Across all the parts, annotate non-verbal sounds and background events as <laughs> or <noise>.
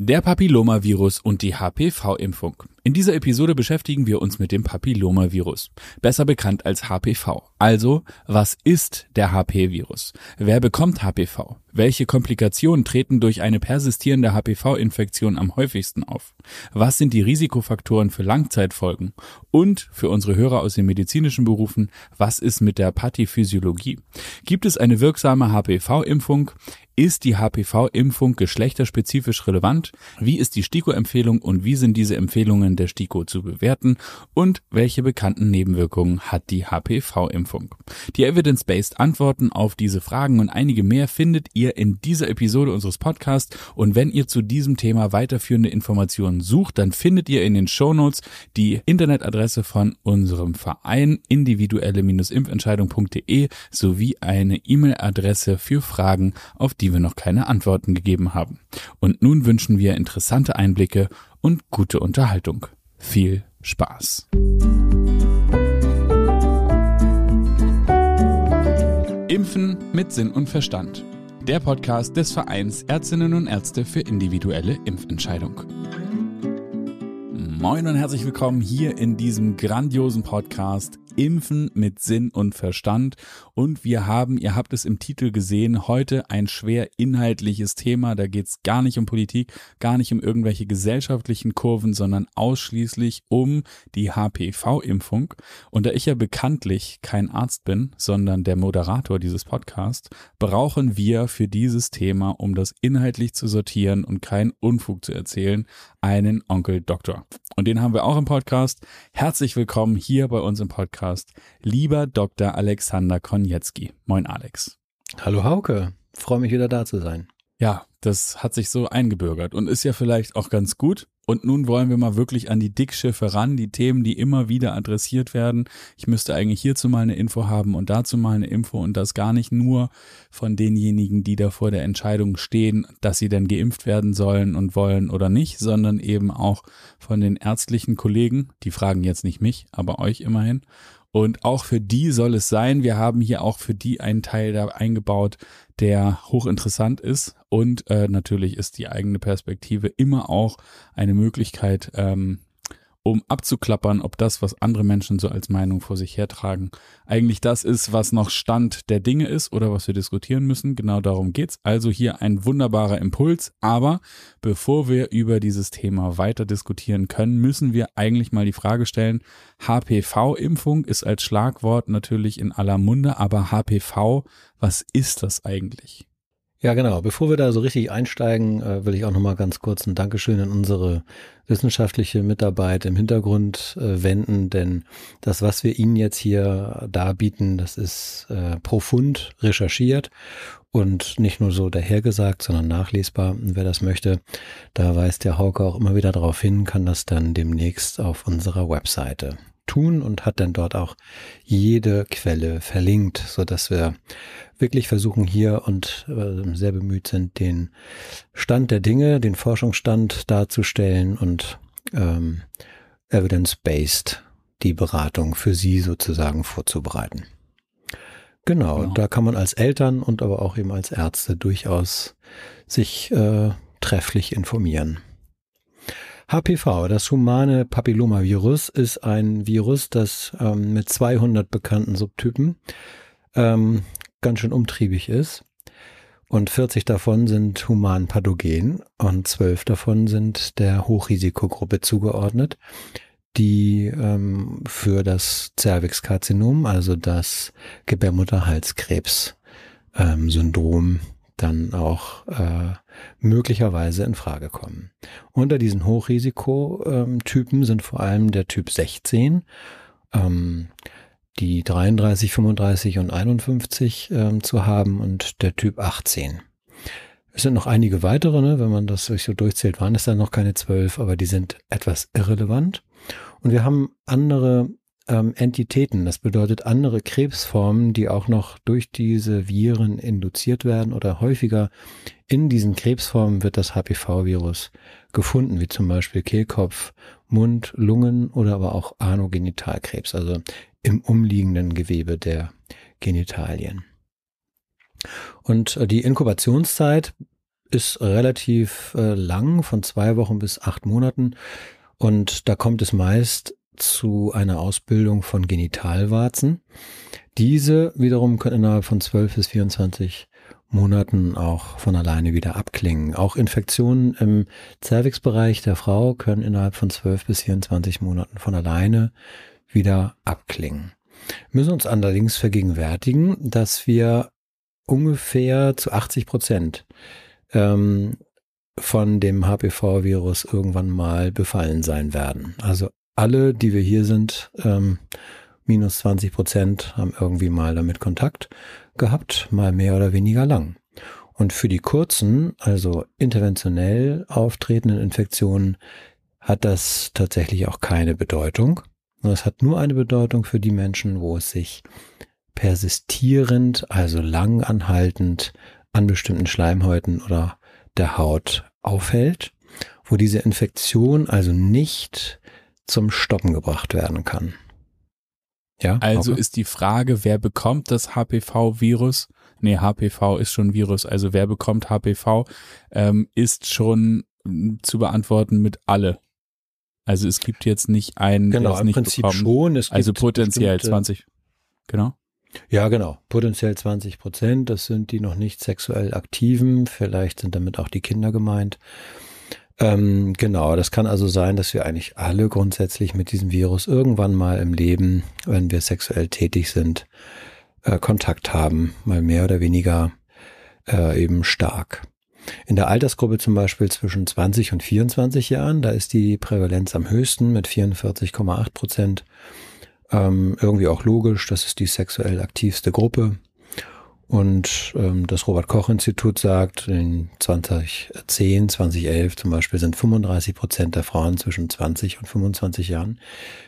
Der Papillomavirus und die HPV-Impfung. In dieser Episode beschäftigen wir uns mit dem Papillomavirus, besser bekannt als HPV. Also, was ist der HP-Virus? Wer bekommt HPV? Welche Komplikationen treten durch eine persistierende HPV-Infektion am häufigsten auf? Was sind die Risikofaktoren für Langzeitfolgen? Und für unsere Hörer aus den medizinischen Berufen, was ist mit der Pathophysiologie? Gibt es eine wirksame HPV-Impfung? Ist die HPV-Impfung geschlechterspezifisch relevant? Wie ist die STIKO-Empfehlung und wie sind diese Empfehlungen der STIKO zu bewerten? Und welche bekannten Nebenwirkungen hat die HPV-Impfung? Die Evidence-Based Antworten auf diese Fragen und einige mehr findet ihr in dieser Episode unseres Podcasts. Und wenn ihr zu diesem Thema weiterführende Informationen sucht, dann findet ihr in den Show Notes die Internetadresse von unserem Verein individuelle-impfentscheidung.de sowie eine E-Mail-Adresse für Fragen, auf die wir noch keine Antworten gegeben haben. Und nun wünschen wir interessante Einblicke und gute Unterhaltung. Viel Spaß! Impfen mit Sinn und Verstand. Der Podcast des Vereins Ärztinnen und Ärzte für individuelle Impfentscheidung. Moin und herzlich willkommen hier in diesem grandiosen Podcast Impfen mit Sinn und Verstand. Und wir haben, ihr habt es im Titel gesehen, heute ein schwer inhaltliches Thema. Da geht es gar nicht um Politik, gar nicht um irgendwelche gesellschaftlichen Kurven, sondern ausschließlich um die HPV-Impfung. Und da ich ja bekanntlich kein Arzt bin, sondern der Moderator dieses Podcasts, brauchen wir für dieses Thema, um das inhaltlich zu sortieren und keinen Unfug zu erzählen, einen Onkel Doktor. Und den haben wir auch im Podcast. Herzlich willkommen hier bei uns im Podcast, lieber Dr. Alexander Konietzki. Moin Alex. Hallo Hauke, freue mich wieder da zu sein. Ja, das hat sich so eingebürgert und ist ja vielleicht auch ganz gut. Und nun wollen wir mal wirklich an die Dickschiffe ran, die Themen, die immer wieder adressiert werden. Ich müsste eigentlich hierzu mal eine Info haben und dazu mal eine Info und das gar nicht nur von denjenigen, die da vor der Entscheidung stehen, dass sie denn geimpft werden sollen und wollen oder nicht, sondern eben auch von den ärztlichen Kollegen. Die fragen jetzt nicht mich, aber euch immerhin. Und auch für die soll es sein. Wir haben hier auch für die einen Teil da eingebaut, der hochinteressant ist. Und äh, natürlich ist die eigene Perspektive immer auch eine Möglichkeit, ähm, um abzuklappern, ob das, was andere Menschen so als Meinung vor sich hertragen, eigentlich das ist, was noch Stand der Dinge ist oder was wir diskutieren müssen. Genau darum geht's. Also hier ein wunderbarer Impuls. Aber bevor wir über dieses Thema weiter diskutieren können, müssen wir eigentlich mal die Frage stellen, HPV-Impfung ist als Schlagwort natürlich in aller Munde, aber HPV, was ist das eigentlich? Ja, genau. Bevor wir da so richtig einsteigen, äh, will ich auch nochmal ganz kurz ein Dankeschön an unsere wissenschaftliche Mitarbeit im Hintergrund äh, wenden, denn das, was wir Ihnen jetzt hier darbieten, das ist äh, profund recherchiert und nicht nur so dahergesagt, sondern nachlesbar. Und wer das möchte, da weist der Hauke auch immer wieder darauf hin, kann das dann demnächst auf unserer Webseite tun und hat dann dort auch jede Quelle verlinkt, so dass wir wirklich versuchen hier und äh, sehr bemüht sind, den Stand der Dinge, den Forschungsstand darzustellen und ähm, evidence-based die Beratung für Sie sozusagen vorzubereiten. Genau, genau, da kann man als Eltern und aber auch eben als Ärzte durchaus sich äh, trefflich informieren. HPV, das humane Papillomavirus, ist ein Virus, das ähm, mit 200 bekannten Subtypen ähm, ganz schön umtriebig ist. Und 40 davon sind human pathogen und 12 davon sind der Hochrisikogruppe zugeordnet, die ähm, für das Cervixkarzinom, also das Gebärmutterhalskrebs-Syndrom, ähm, dann auch äh, möglicherweise in Frage kommen. Unter diesen Hochrisikotypen sind vor allem der Typ 16, ähm, die 33, 35 und 51 ähm, zu haben und der Typ 18. Es sind noch einige weitere, ne? wenn man das so durchzählt, waren es dann noch keine zwölf, aber die sind etwas irrelevant. Und wir haben andere ähm, Entitäten, das bedeutet andere Krebsformen, die auch noch durch diese Viren induziert werden oder häufiger in diesen Krebsformen wird das HPV-Virus gefunden, wie zum Beispiel Kehlkopf, Mund, Lungen oder aber auch Anogenitalkrebs, also im umliegenden Gewebe der Genitalien. Und äh, die Inkubationszeit ist relativ äh, lang, von zwei Wochen bis acht Monaten. Und da kommt es meist zu einer Ausbildung von Genitalwarzen. Diese wiederum können innerhalb von 12 bis 24 Monaten auch von alleine wieder abklingen. Auch Infektionen im Cervixbereich der Frau können innerhalb von 12 bis 24 Monaten von alleine wieder abklingen. Wir müssen uns allerdings vergegenwärtigen, dass wir ungefähr zu 80 Prozent ähm, von dem HPV-Virus irgendwann mal befallen sein werden. Also alle, die wir hier sind, ähm, minus 20 Prozent haben irgendwie mal damit Kontakt gehabt, mal mehr oder weniger lang. Und für die kurzen, also interventionell auftretenden Infektionen hat das tatsächlich auch keine Bedeutung. Es hat nur eine Bedeutung für die Menschen, wo es sich persistierend, also lang anhaltend an bestimmten Schleimhäuten oder der Haut aufhält, wo diese Infektion also nicht zum Stoppen gebracht werden kann. Ja, also okay. ist die Frage, wer bekommt das HPV-Virus? Nee, HPV ist schon Virus, also wer bekommt HPV, ähm, ist schon hm, zu beantworten mit alle. Also es gibt jetzt nicht einen, genau, der es im nicht Prinzip bekommt. schon. Es also potenziell 20. Genau. Ja, genau. Potenziell 20 Prozent. Das sind die noch nicht sexuell aktiven. Vielleicht sind damit auch die Kinder gemeint. Ähm, genau, das kann also sein, dass wir eigentlich alle grundsätzlich mit diesem Virus irgendwann mal im Leben, wenn wir sexuell tätig sind, äh, Kontakt haben, mal mehr oder weniger äh, eben stark. In der Altersgruppe zum Beispiel zwischen 20 und 24 Jahren, da ist die Prävalenz am höchsten mit 44,8 Prozent. Ähm, irgendwie auch logisch, das ist die sexuell aktivste Gruppe. Und ähm, das Robert-Koch-Institut sagt, in 2010, 2011 zum Beispiel sind 35 Prozent der Frauen zwischen 20 und 25 Jahren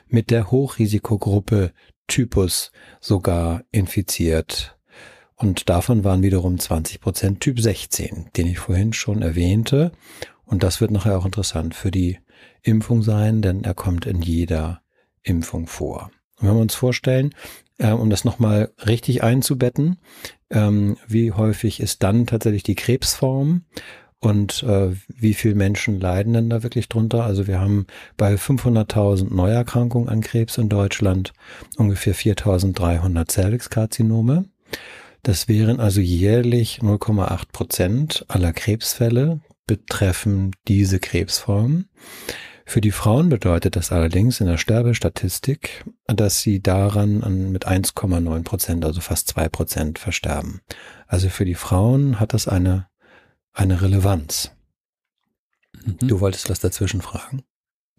mit der Hochrisikogruppe Typus sogar infiziert. Und davon waren wiederum 20 Prozent Typ 16, den ich vorhin schon erwähnte. Und das wird nachher auch interessant für die Impfung sein, denn er kommt in jeder Impfung vor. Und wenn wir uns vorstellen, äh, um das nochmal richtig einzubetten, ähm, wie häufig ist dann tatsächlich die Krebsform und äh, wie viele Menschen leiden denn da wirklich drunter? Also wir haben bei 500.000 Neuerkrankungen an Krebs in Deutschland ungefähr 4.300 Cervixkarzinome. Das wären also jährlich 0,8 Prozent aller Krebsfälle betreffen diese Krebsform. Für die Frauen bedeutet das allerdings in der Sterbestatistik, dass sie daran mit 1,9 Prozent, also fast zwei Prozent versterben. Also für die Frauen hat das eine, eine Relevanz. Mhm. Du wolltest was dazwischen fragen?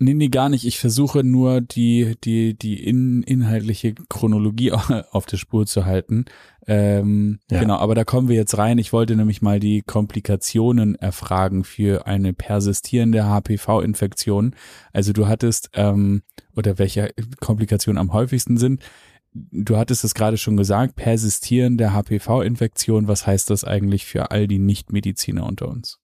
Nee, nee, gar nicht. Ich versuche nur die, die, die in, inhaltliche Chronologie <laughs> auf der Spur zu halten. Ähm, ja. Genau, aber da kommen wir jetzt rein. Ich wollte nämlich mal die Komplikationen erfragen für eine persistierende HPV-Infektion. Also du hattest, ähm, oder welche Komplikationen am häufigsten sind. Du hattest es gerade schon gesagt, persistierende HPV-Infektion. Was heißt das eigentlich für all die Nichtmediziner unter uns?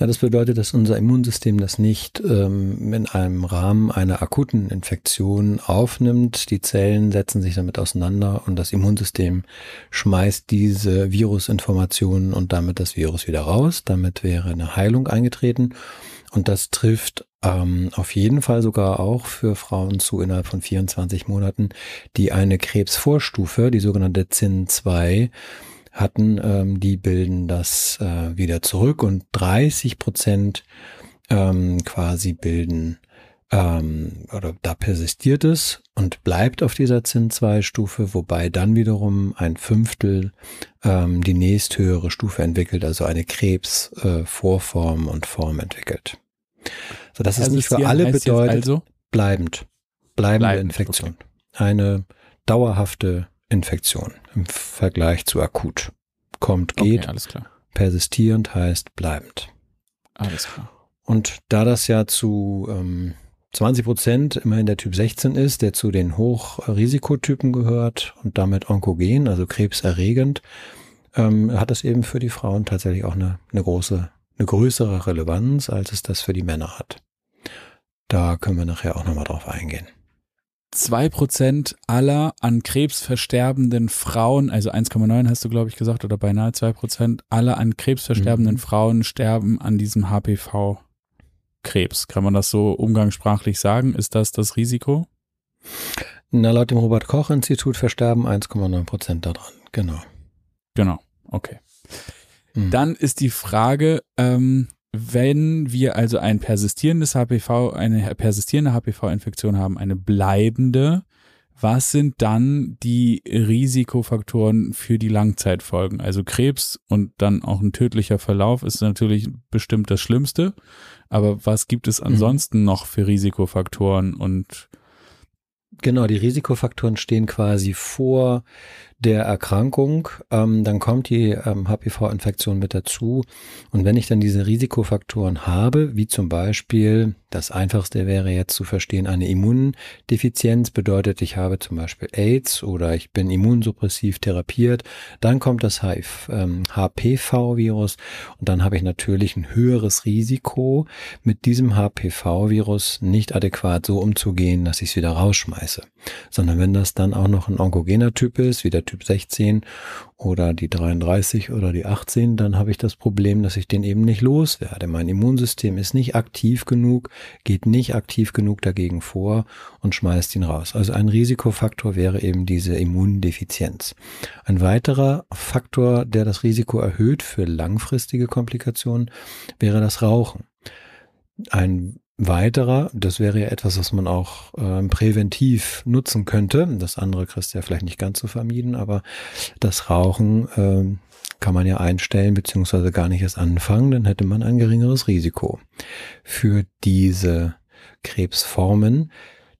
Ja, das bedeutet, dass unser Immunsystem das nicht ähm, in einem Rahmen einer akuten Infektion aufnimmt. Die Zellen setzen sich damit auseinander und das Immunsystem schmeißt diese Virusinformationen und damit das Virus wieder raus. Damit wäre eine Heilung eingetreten. Und das trifft ähm, auf jeden Fall sogar auch für Frauen zu innerhalb von 24 Monaten, die eine Krebsvorstufe, die sogenannte ZIN2, hatten, ähm, die bilden das äh, wieder zurück und 30 Prozent ähm, quasi bilden ähm, oder da persistiert es und bleibt auf dieser Zinn-2-Stufe, wobei dann wiederum ein Fünftel ähm, die nächsthöhere Stufe entwickelt, also eine Krebsvorform äh, und Form entwickelt. So, das ist nicht für alle bedeutet also? bleibend, bleibende bleibend, Infektion. Okay. Eine dauerhafte Infektion im Vergleich zu akut. Kommt, geht. Okay, alles klar. Persistierend heißt bleibend. Alles klar. Und da das ja zu ähm, 20 Prozent immerhin der Typ 16 ist, der zu den Hochrisikotypen gehört und damit onkogen, also krebserregend, ähm, hat das eben für die Frauen tatsächlich auch eine, eine große, eine größere Relevanz, als es das für die Männer hat. Da können wir nachher auch nochmal drauf eingehen. Zwei Prozent aller an Krebs versterbenden Frauen, also 1,9 hast du, glaube ich, gesagt, oder beinahe zwei Prozent aller an Krebs versterbenden mhm. Frauen sterben an diesem HPV-Krebs. Kann man das so umgangssprachlich sagen? Ist das das Risiko? Na, laut dem Robert-Koch-Institut versterben 1,9 Prozent daran, genau. Genau, okay. Mhm. Dann ist die Frage, ähm, wenn wir also ein persistierendes HPV, eine persistierende HPV-Infektion haben, eine bleibende, was sind dann die Risikofaktoren für die Langzeitfolgen? Also Krebs und dann auch ein tödlicher Verlauf ist natürlich bestimmt das Schlimmste. Aber was gibt es mhm. ansonsten mhm. noch für Risikofaktoren und Genau, die Risikofaktoren stehen quasi vor der Erkrankung, ähm, dann kommt die ähm, HPV-Infektion mit dazu. Und wenn ich dann diese Risikofaktoren habe, wie zum Beispiel, das einfachste wäre jetzt zu verstehen, eine Immundefizienz bedeutet, ich habe zum Beispiel AIDS oder ich bin immunsuppressiv therapiert, dann kommt das ähm, HPV-Virus und dann habe ich natürlich ein höheres Risiko, mit diesem HPV-Virus nicht adäquat so umzugehen, dass ich es wieder rausschmeiße. Sondern wenn das dann auch noch ein onkogener Typ ist, wie der Typ 16 oder die 33 oder die 18, dann habe ich das Problem, dass ich den eben nicht loswerde. Mein Immunsystem ist nicht aktiv genug, geht nicht aktiv genug dagegen vor und schmeißt ihn raus. Also ein Risikofaktor wäre eben diese Immundefizienz. Ein weiterer Faktor, der das Risiko erhöht für langfristige Komplikationen, wäre das Rauchen. Ein weiterer, das wäre ja etwas, was man auch äh, präventiv nutzen könnte. Das andere kriegst du ja vielleicht nicht ganz so vermieden, aber das Rauchen äh, kann man ja einstellen, beziehungsweise gar nicht erst anfangen, dann hätte man ein geringeres Risiko für diese Krebsformen,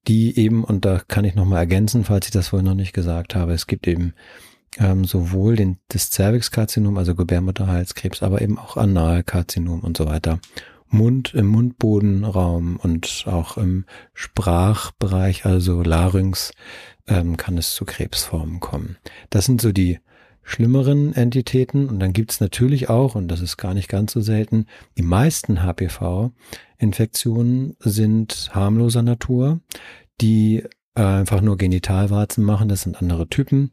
die eben, und da kann ich nochmal ergänzen, falls ich das vorhin noch nicht gesagt habe, es gibt eben ähm, sowohl den, das Cervixkarzinom, also Gebärmutterhalskrebs, aber eben auch Analkarzinom und so weiter. Mund, im Mundbodenraum und auch im Sprachbereich, also Larynx, ähm, kann es zu Krebsformen kommen. Das sind so die schlimmeren Entitäten und dann gibt es natürlich auch, und das ist gar nicht ganz so selten, die meisten HPV-Infektionen sind harmloser Natur, die äh, einfach nur Genitalwarzen machen, das sind andere Typen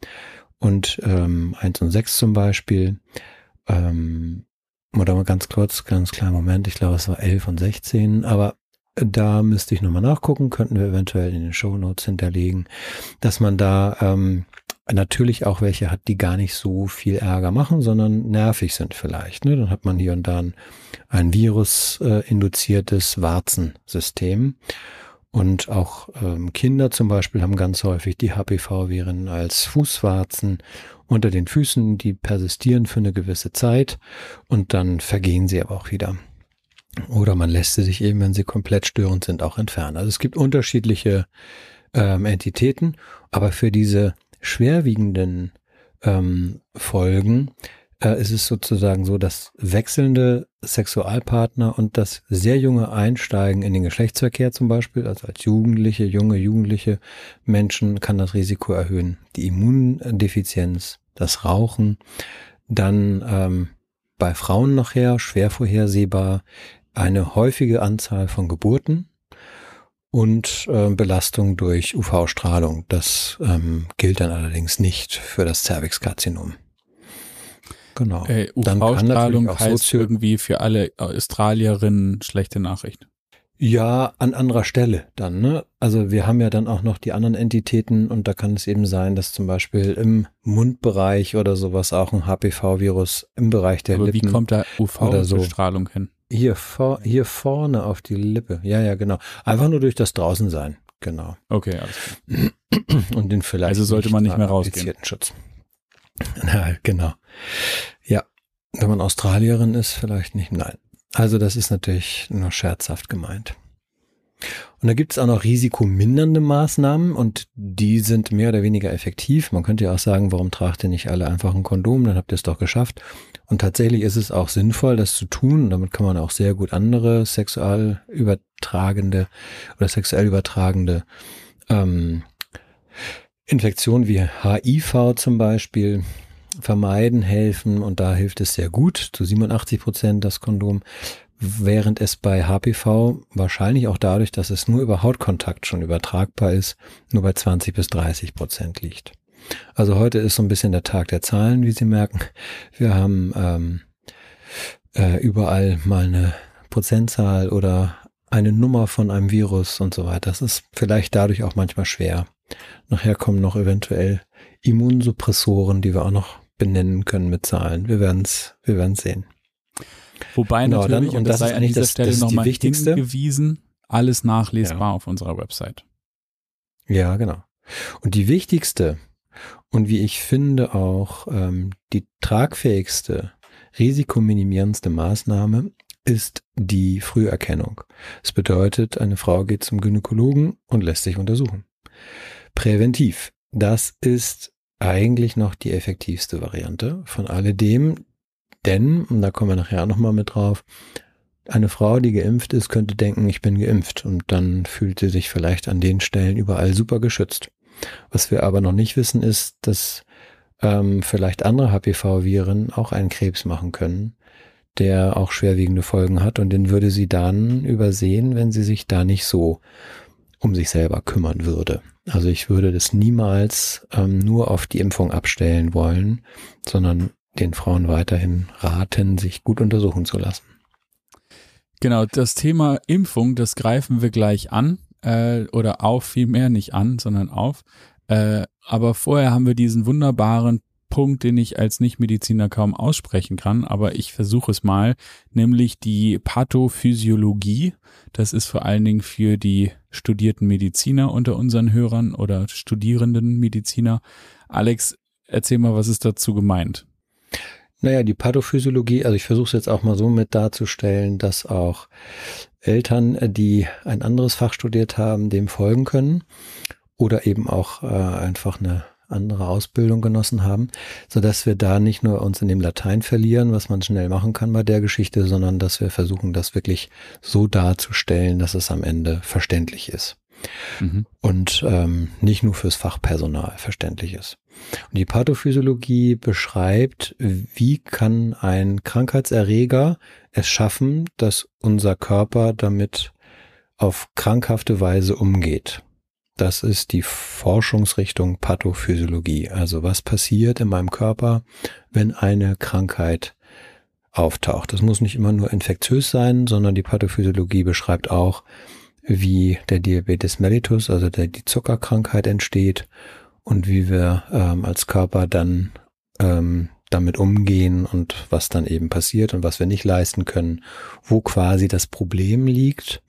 und ähm, 1 und 6 zum Beispiel ähm, oder mal ganz kurz, ganz kleinen Moment, ich glaube, es war 11 und 16, aber da müsste ich nochmal nachgucken, könnten wir eventuell in den Show Notes hinterlegen, dass man da ähm, natürlich auch welche hat, die gar nicht so viel Ärger machen, sondern nervig sind vielleicht. Ne? Dann hat man hier und da ein, ein Virus-induziertes äh, Warzensystem. Und auch ähm, Kinder zum Beispiel haben ganz häufig die HPV-Viren als Fußwarzen unter den Füßen, die persistieren für eine gewisse Zeit und dann vergehen sie aber auch wieder. Oder man lässt sie sich eben, wenn sie komplett störend sind, auch entfernen. Also es gibt unterschiedliche ähm, Entitäten, aber für diese schwerwiegenden ähm, Folgen äh, ist es sozusagen so, dass wechselnde Sexualpartner und das sehr junge Einsteigen in den Geschlechtsverkehr zum Beispiel, also als Jugendliche, junge, jugendliche Menschen kann das Risiko erhöhen. Die Immundefizienz, das Rauchen, dann ähm, bei Frauen nachher schwer vorhersehbar eine häufige Anzahl von Geburten und äh, Belastung durch UV-Strahlung. Das ähm, gilt dann allerdings nicht für das Cervixkarzinom. Genau. Äh, UV-Strahlung heißt irgendwie für alle Australierinnen schlechte Nachricht. Ja, an anderer Stelle dann. Ne? Also wir haben ja dann auch noch die anderen Entitäten und da kann es eben sein, dass zum Beispiel im Mundbereich oder sowas auch ein HPV-Virus im Bereich der Aber Lippen. Wie kommt da UV-Strahlung so. hin? Hier, vor, hier vorne auf die Lippe. Ja, ja, genau. Einfach nur durch das Draußensein. Genau. Okay, alles klar. Und den vielleicht. Also sollte man nicht mehr rausgehen. Schutz. Na, <laughs> genau. Ja, wenn man Australierin ist, vielleicht nicht. Nein. Also das ist natürlich nur scherzhaft gemeint. Und da gibt es auch noch risikomindernde Maßnahmen und die sind mehr oder weniger effektiv. Man könnte ja auch sagen, warum tragt ihr nicht alle einfach ein Kondom, dann habt ihr es doch geschafft. Und tatsächlich ist es auch sinnvoll, das zu tun. damit kann man auch sehr gut andere sexual übertragende oder sexuell übertragende ähm, Infektionen wie HIV zum Beispiel vermeiden helfen und da hilft es sehr gut, zu 87 Prozent das Kondom. während es bei HPV wahrscheinlich auch dadurch, dass es nur über Hautkontakt schon übertragbar ist, nur bei 20 bis 30 Prozent liegt. Also heute ist so ein bisschen der Tag der Zahlen, wie Sie merken. Wir haben ähm, äh, überall mal eine Prozentzahl oder eine Nummer von einem Virus und so weiter. Das ist vielleicht dadurch auch manchmal schwer. Nachher kommen noch eventuell Immunsuppressoren, die wir auch noch benennen können mit Zahlen. Wir werden es wir werden's sehen. Wobei genau, natürlich, dann, und das, das sei an dieser das, Stelle nochmal hingewiesen, alles nachlesbar ja. auf unserer Website. Ja, genau. Und die wichtigste und wie ich finde auch ähm, die tragfähigste, risikominimierendste Maßnahme ist die Früherkennung. Das bedeutet, eine Frau geht zum Gynäkologen und lässt sich untersuchen. Präventiv. Das ist eigentlich noch die effektivste Variante von alledem, denn, und da kommen wir nachher nochmal mit drauf, eine Frau, die geimpft ist, könnte denken, ich bin geimpft und dann fühlt sie sich vielleicht an den Stellen überall super geschützt. Was wir aber noch nicht wissen, ist, dass ähm, vielleicht andere HPV-Viren auch einen Krebs machen können, der auch schwerwiegende Folgen hat und den würde sie dann übersehen, wenn sie sich da nicht so um sich selber kümmern würde. Also ich würde das niemals ähm, nur auf die Impfung abstellen wollen, sondern den Frauen weiterhin raten, sich gut untersuchen zu lassen. Genau, das Thema Impfung, das greifen wir gleich an äh, oder auf, vielmehr nicht an, sondern auf. Äh, aber vorher haben wir diesen wunderbaren Punkt, den ich als Nichtmediziner kaum aussprechen kann, aber ich versuche es mal, nämlich die Pathophysiologie. Das ist vor allen Dingen für die studierten Mediziner unter unseren Hörern oder studierenden Mediziner. Alex, erzähl mal, was ist dazu gemeint? Naja, die Pathophysiologie, also ich versuche es jetzt auch mal so mit darzustellen, dass auch Eltern, die ein anderes Fach studiert haben, dem folgen können oder eben auch äh, einfach eine andere Ausbildung genossen haben, so dass wir da nicht nur uns in dem Latein verlieren, was man schnell machen kann bei der Geschichte, sondern dass wir versuchen, das wirklich so darzustellen, dass es am Ende verständlich ist. Mhm. Und ähm, nicht nur fürs Fachpersonal verständlich ist. Und die Pathophysiologie beschreibt, wie kann ein Krankheitserreger es schaffen, dass unser Körper damit auf krankhafte Weise umgeht. Das ist die Forschungsrichtung Pathophysiologie. Also was passiert in meinem Körper, wenn eine Krankheit auftaucht. Das muss nicht immer nur infektiös sein, sondern die Pathophysiologie beschreibt auch, wie der Diabetes mellitus, also der, die Zuckerkrankheit entsteht und wie wir ähm, als Körper dann ähm, damit umgehen und was dann eben passiert und was wir nicht leisten können, wo quasi das Problem liegt.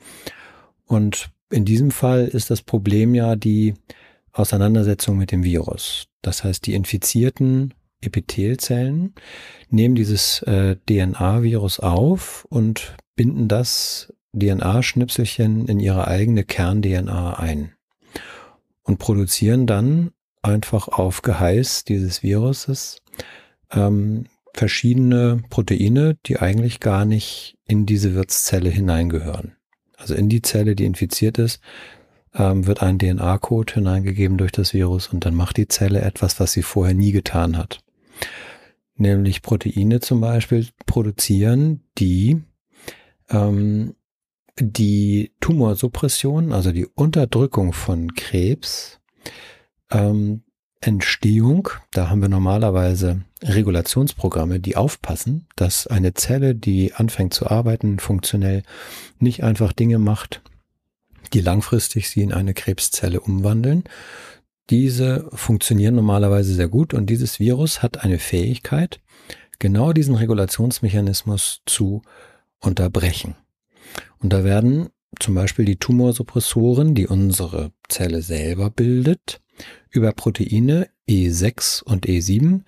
Und in diesem Fall ist das Problem ja die Auseinandersetzung mit dem Virus. Das heißt, die infizierten Epithelzellen nehmen dieses äh, DNA-Virus auf und binden das DNA-Schnipselchen in ihre eigene Kern-DNA ein und produzieren dann einfach auf Geheiß dieses Viruses ähm, verschiedene Proteine, die eigentlich gar nicht in diese Wirtszelle hineingehören. Also in die Zelle, die infiziert ist, ähm, wird ein DNA-Code hineingegeben durch das Virus und dann macht die Zelle etwas, was sie vorher nie getan hat. Nämlich Proteine zum Beispiel produzieren, die ähm, die Tumorsuppression, also die Unterdrückung von Krebs, ähm, Entstehung, da haben wir normalerweise Regulationsprogramme, die aufpassen, dass eine Zelle, die anfängt zu arbeiten, funktionell nicht einfach Dinge macht, die langfristig sie in eine Krebszelle umwandeln. Diese funktionieren normalerweise sehr gut und dieses Virus hat eine Fähigkeit, genau diesen Regulationsmechanismus zu unterbrechen. Und da werden zum Beispiel die Tumorsuppressoren, die unsere Zelle selber bildet, über Proteine E6 und E7,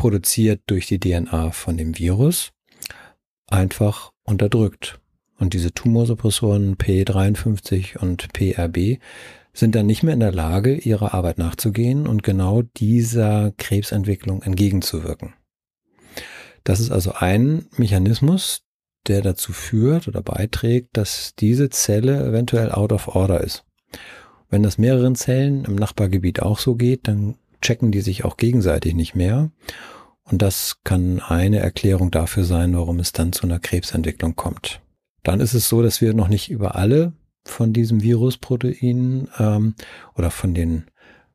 produziert durch die DNA von dem Virus, einfach unterdrückt. Und diese Tumorsuppressoren P53 und PRB sind dann nicht mehr in der Lage, ihrer Arbeit nachzugehen und genau dieser Krebsentwicklung entgegenzuwirken. Das ist also ein Mechanismus, der dazu führt oder beiträgt, dass diese Zelle eventuell out of order ist. Wenn das mehreren Zellen im Nachbargebiet auch so geht, dann checken die sich auch gegenseitig nicht mehr. Und das kann eine Erklärung dafür sein, warum es dann zu einer Krebsentwicklung kommt. dann ist es so, dass wir noch nicht über alle von diesem Virusprotein ähm, oder von den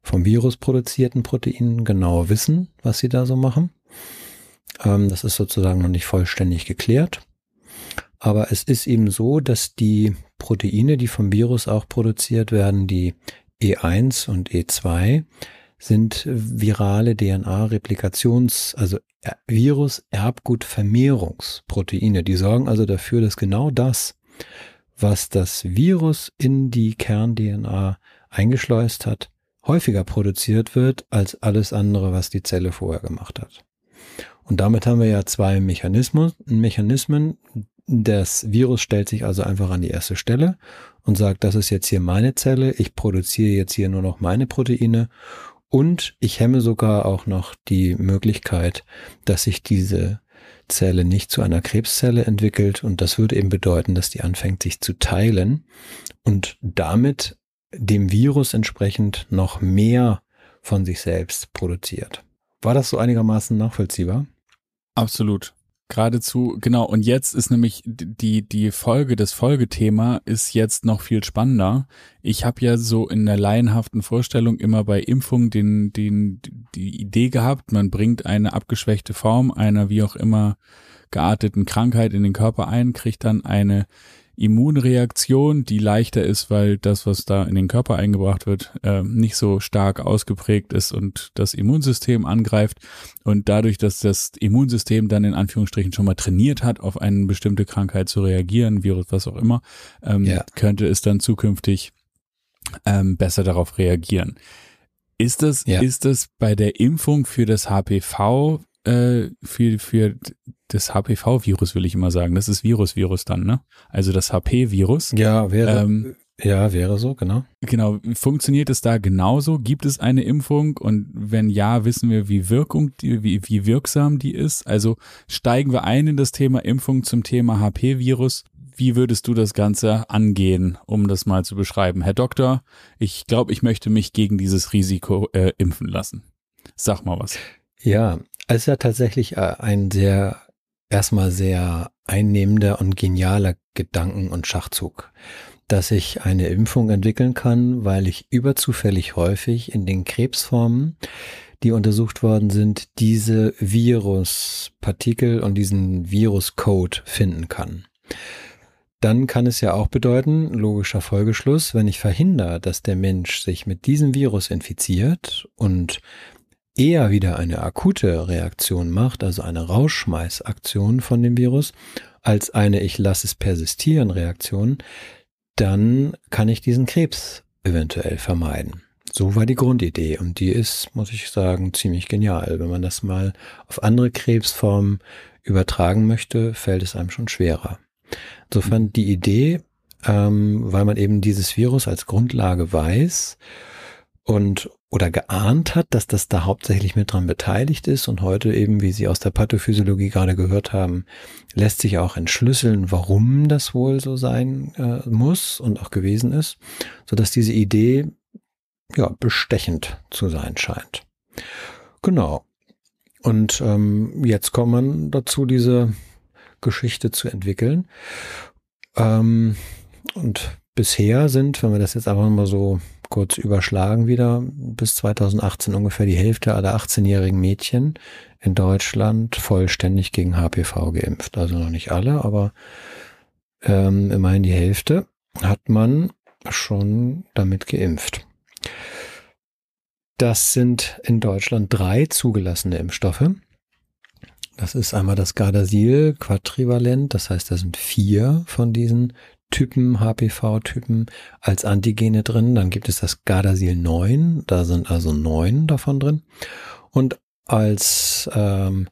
vom Virus produzierten Proteinen genau wissen, was sie da so machen. Ähm, das ist sozusagen noch nicht vollständig geklärt. Aber es ist eben so, dass die Proteine, die vom Virus auch produziert werden, die E1 und E2, sind virale DNA-Replikations-, also Virus-Erbgut-Vermehrungsproteine. Die sorgen also dafür, dass genau das, was das Virus in die Kern-DNA eingeschleust hat, häufiger produziert wird als alles andere, was die Zelle vorher gemacht hat. Und damit haben wir ja zwei Mechanismen, Mechanismen. Das Virus stellt sich also einfach an die erste Stelle und sagt, das ist jetzt hier meine Zelle, ich produziere jetzt hier nur noch meine Proteine und ich hemme sogar auch noch die Möglichkeit, dass sich diese Zelle nicht zu einer Krebszelle entwickelt und das würde eben bedeuten, dass die anfängt sich zu teilen und damit dem Virus entsprechend noch mehr von sich selbst produziert. War das so einigermaßen nachvollziehbar? Absolut. Geradezu, genau. Und jetzt ist nämlich die, die Folge, das Folgethema ist jetzt noch viel spannender. Ich habe ja so in der laienhaften Vorstellung immer bei Impfung den, den, die Idee gehabt, man bringt eine abgeschwächte Form einer wie auch immer gearteten Krankheit in den Körper ein, kriegt dann eine Immunreaktion, die leichter ist, weil das, was da in den Körper eingebracht wird, äh, nicht so stark ausgeprägt ist und das Immunsystem angreift. Und dadurch, dass das Immunsystem dann in Anführungsstrichen schon mal trainiert hat, auf eine bestimmte Krankheit zu reagieren, Virus, was auch immer, ähm, ja. könnte es dann zukünftig ähm, besser darauf reagieren. Ist das, ja. ist das bei der Impfung für das HPV äh, für, für das HPV-Virus, will ich immer sagen. Das ist Virus-Virus dann, ne? Also das HP-Virus. Ja, wäre. Ähm, ja, wäre so, genau. Genau. Funktioniert es da genauso? Gibt es eine Impfung? Und wenn ja, wissen wir, wie Wirkung, die, wie, wie wirksam die ist? Also steigen wir ein in das Thema Impfung zum Thema HP-Virus. Wie würdest du das Ganze angehen, um das mal zu beschreiben? Herr Doktor, ich glaube, ich möchte mich gegen dieses Risiko äh, impfen lassen. Sag mal was. Ja, es ist ja tatsächlich äh, ein sehr, erstmal sehr einnehmender und genialer Gedanken- und Schachzug, dass ich eine Impfung entwickeln kann, weil ich überzufällig häufig in den Krebsformen, die untersucht worden sind, diese Viruspartikel und diesen Viruscode finden kann. Dann kann es ja auch bedeuten, logischer Folgeschluss, wenn ich verhindere, dass der Mensch sich mit diesem Virus infiziert und eher wieder eine akute Reaktion macht, also eine Rauschmeißaktion von dem Virus, als eine Ich lasse es persistieren Reaktion, dann kann ich diesen Krebs eventuell vermeiden. So war die Grundidee und die ist, muss ich sagen, ziemlich genial. Wenn man das mal auf andere Krebsformen übertragen möchte, fällt es einem schon schwerer. Insofern die Idee, ähm, weil man eben dieses Virus als Grundlage weiß und oder geahnt hat, dass das da hauptsächlich mit dran beteiligt ist und heute eben, wie Sie aus der Pathophysiologie gerade gehört haben, lässt sich auch entschlüsseln, warum das wohl so sein äh, muss und auch gewesen ist, so dass diese Idee ja bestechend zu sein scheint. Genau. Und ähm, jetzt kommt man dazu, diese Geschichte zu entwickeln. Ähm, und bisher sind, wenn wir das jetzt einfach mal so kurz überschlagen wieder, bis 2018 ungefähr die Hälfte aller 18-jährigen Mädchen in Deutschland vollständig gegen HPV geimpft. Also noch nicht alle, aber ähm, immerhin die Hälfte hat man schon damit geimpft. Das sind in Deutschland drei zugelassene Impfstoffe. Das ist einmal das Gardasil quadrivalent, das heißt, da sind vier von diesen Typen, HPV-Typen als Antigene drin. Dann gibt es das Gardasil 9, da sind also neun davon drin. Und als ähm,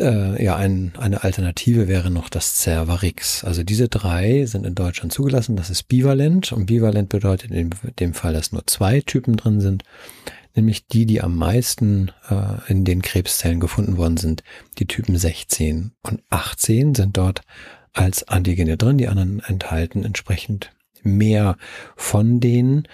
äh, ja, ein, eine Alternative wäre noch das Cervarix. Also diese drei sind in Deutschland zugelassen. Das ist bivalent und bivalent bedeutet in dem Fall, dass nur zwei Typen drin sind, nämlich die, die am meisten äh, in den Krebszellen gefunden worden sind. Die Typen 16 und 18 sind dort als Antigene drin, die anderen enthalten entsprechend mehr von den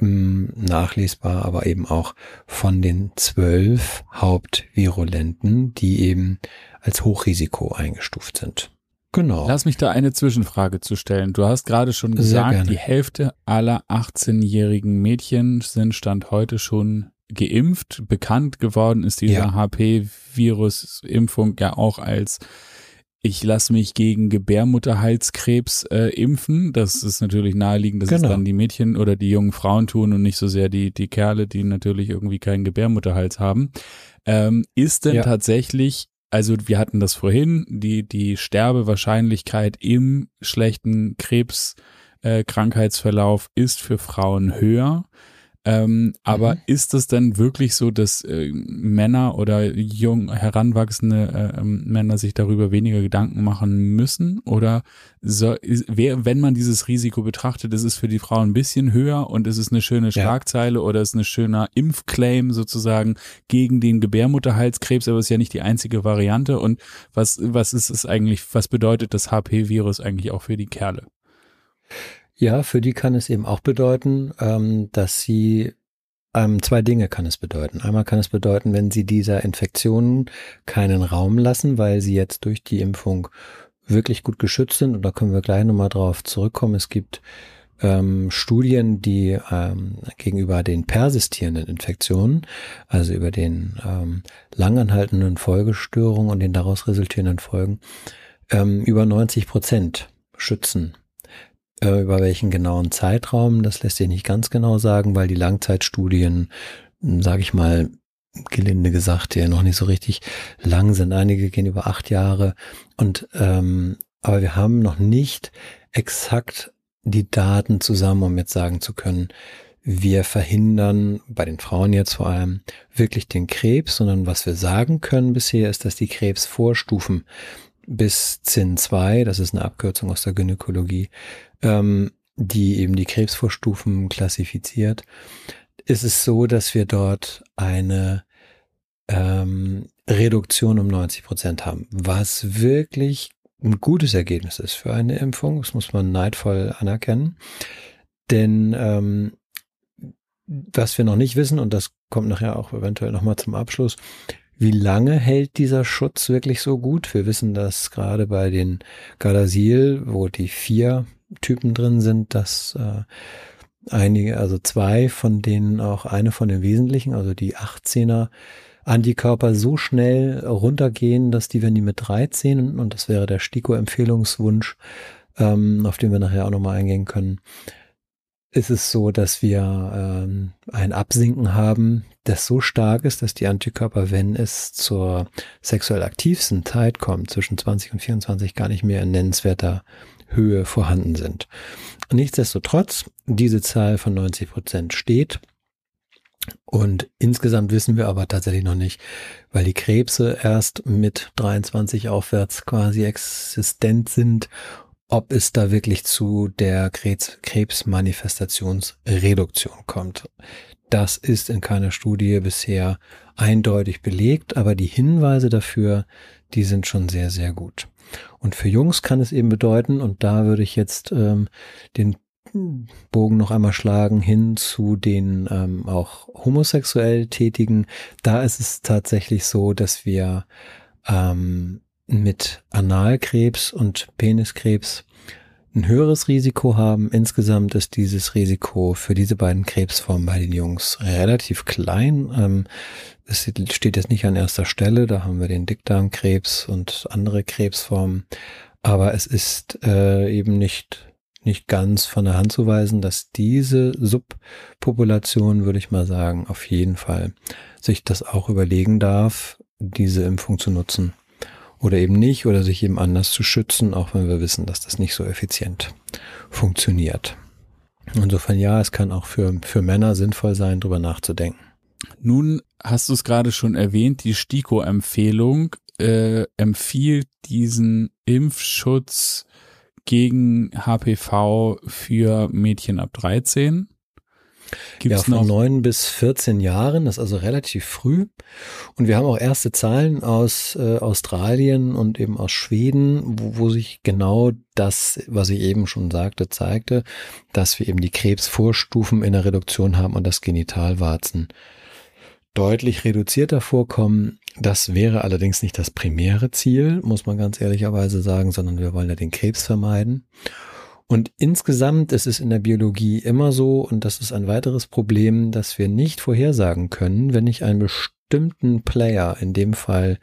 ähm, nachlesbar, aber eben auch von den zwölf Hauptvirulenten, die eben als Hochrisiko eingestuft sind. Genau. Lass mich da eine Zwischenfrage zu stellen. Du hast gerade schon gesagt, die Hälfte aller 18-jährigen Mädchen sind Stand heute schon geimpft. Bekannt geworden ist diese ja. HP-Virus-Impfung ja auch als ich lasse mich gegen Gebärmutterhalskrebs äh, impfen. Das ist natürlich naheliegend, dass genau. es dann die Mädchen oder die jungen Frauen tun und nicht so sehr die, die Kerle, die natürlich irgendwie keinen Gebärmutterhals haben. Ähm, ist denn ja. tatsächlich, also wir hatten das vorhin, die, die Sterbewahrscheinlichkeit im schlechten Krebskrankheitsverlauf äh, ist für Frauen höher. Ähm, aber mhm. ist es denn wirklich so, dass äh, Männer oder jung heranwachsende äh, ähm, Männer sich darüber weniger Gedanken machen müssen? Oder so, ist, wer, wenn man dieses Risiko betrachtet, ist es für die Frauen ein bisschen höher und ist es eine schöne Schlagzeile ja. oder ist es ein schöner Impfclaim sozusagen gegen den Gebärmutterhalskrebs, aber ist ja nicht die einzige Variante. Und was, was ist es eigentlich, was bedeutet das HP-Virus eigentlich auch für die Kerle? Ja, für die kann es eben auch bedeuten, ähm, dass sie ähm, zwei Dinge kann es bedeuten. Einmal kann es bedeuten, wenn sie dieser Infektion keinen Raum lassen, weil sie jetzt durch die Impfung wirklich gut geschützt sind. Und da können wir gleich nochmal drauf zurückkommen. Es gibt ähm, Studien, die ähm, gegenüber den persistierenden Infektionen, also über den ähm, langanhaltenden Folgestörungen und den daraus resultierenden Folgen, ähm, über 90 Prozent schützen äh, über welchen genauen Zeitraum, das lässt sich nicht ganz genau sagen, weil die Langzeitstudien, hm, sage ich mal, gelinde gesagt, ja noch nicht so richtig lang sind. Einige gehen über acht Jahre. Und ähm, aber wir haben noch nicht exakt die Daten zusammen, um jetzt sagen zu können, wir verhindern, bei den Frauen jetzt vor allem, wirklich den Krebs, sondern was wir sagen können bisher ist, dass die Krebsvorstufen bis ZIN 2, das ist eine Abkürzung aus der Gynäkologie, ähm, die eben die Krebsvorstufen klassifiziert, ist es so, dass wir dort eine ähm, Reduktion um 90 Prozent haben, was wirklich ein gutes Ergebnis ist für eine Impfung. Das muss man neidvoll anerkennen. Denn ähm, was wir noch nicht wissen, und das kommt nachher auch eventuell nochmal zum Abschluss, wie lange hält dieser Schutz wirklich so gut? Wir wissen, dass gerade bei den Gardasil, wo die vier Typen drin sind, dass äh, einige, also zwei von denen auch eine von den wesentlichen, also die 18er Antikörper so schnell runtergehen, dass die, wenn die mit 13, und das wäre der STIKO-Empfehlungswunsch, ähm, auf den wir nachher auch nochmal eingehen können, ist es so, dass wir ähm, ein Absinken haben, das so stark ist, dass die Antikörper, wenn es zur sexuell aktivsten Zeit kommt, zwischen 20 und 24, gar nicht mehr in nennenswerter Höhe vorhanden sind. Nichtsdestotrotz, diese Zahl von 90 Prozent steht. Und insgesamt wissen wir aber tatsächlich noch nicht, weil die Krebse erst mit 23 aufwärts quasi existent sind, ob es da wirklich zu der Krebs Krebsmanifestationsreduktion kommt. Das ist in keiner Studie bisher eindeutig belegt, aber die Hinweise dafür, die sind schon sehr, sehr gut. Und für Jungs kann es eben bedeuten, und da würde ich jetzt ähm, den Bogen noch einmal schlagen hin zu den ähm, auch homosexuell Tätigen. Da ist es tatsächlich so, dass wir ähm, mit Analkrebs und Peniskrebs ein höheres Risiko haben. Insgesamt ist dieses Risiko für diese beiden Krebsformen bei den Jungs relativ klein. Ähm, es steht jetzt nicht an erster Stelle, da haben wir den Dickdarmkrebs und andere Krebsformen. Aber es ist äh, eben nicht, nicht ganz von der Hand zu weisen, dass diese Subpopulation, würde ich mal sagen, auf jeden Fall sich das auch überlegen darf, diese Impfung zu nutzen oder eben nicht oder sich eben anders zu schützen, auch wenn wir wissen, dass das nicht so effizient funktioniert. Insofern ja, es kann auch für, für Männer sinnvoll sein, drüber nachzudenken. Nun hast du es gerade schon erwähnt, die STIKO-Empfehlung äh, empfiehlt diesen Impfschutz gegen HPV für Mädchen ab 13. Gibt's ja, von neun bis 14 Jahren, das ist also relativ früh. Und wir haben auch erste Zahlen aus äh, Australien und eben aus Schweden, wo, wo sich genau das, was ich eben schon sagte, zeigte, dass wir eben die Krebsvorstufen in der Reduktion haben und das Genitalwarzen deutlich reduzierter vorkommen. Das wäre allerdings nicht das primäre Ziel, muss man ganz ehrlicherweise sagen, sondern wir wollen ja den Krebs vermeiden. Und insgesamt ist es in der Biologie immer so, und das ist ein weiteres Problem, dass wir nicht vorhersagen können, wenn ich einen bestimmten Player, in dem Fall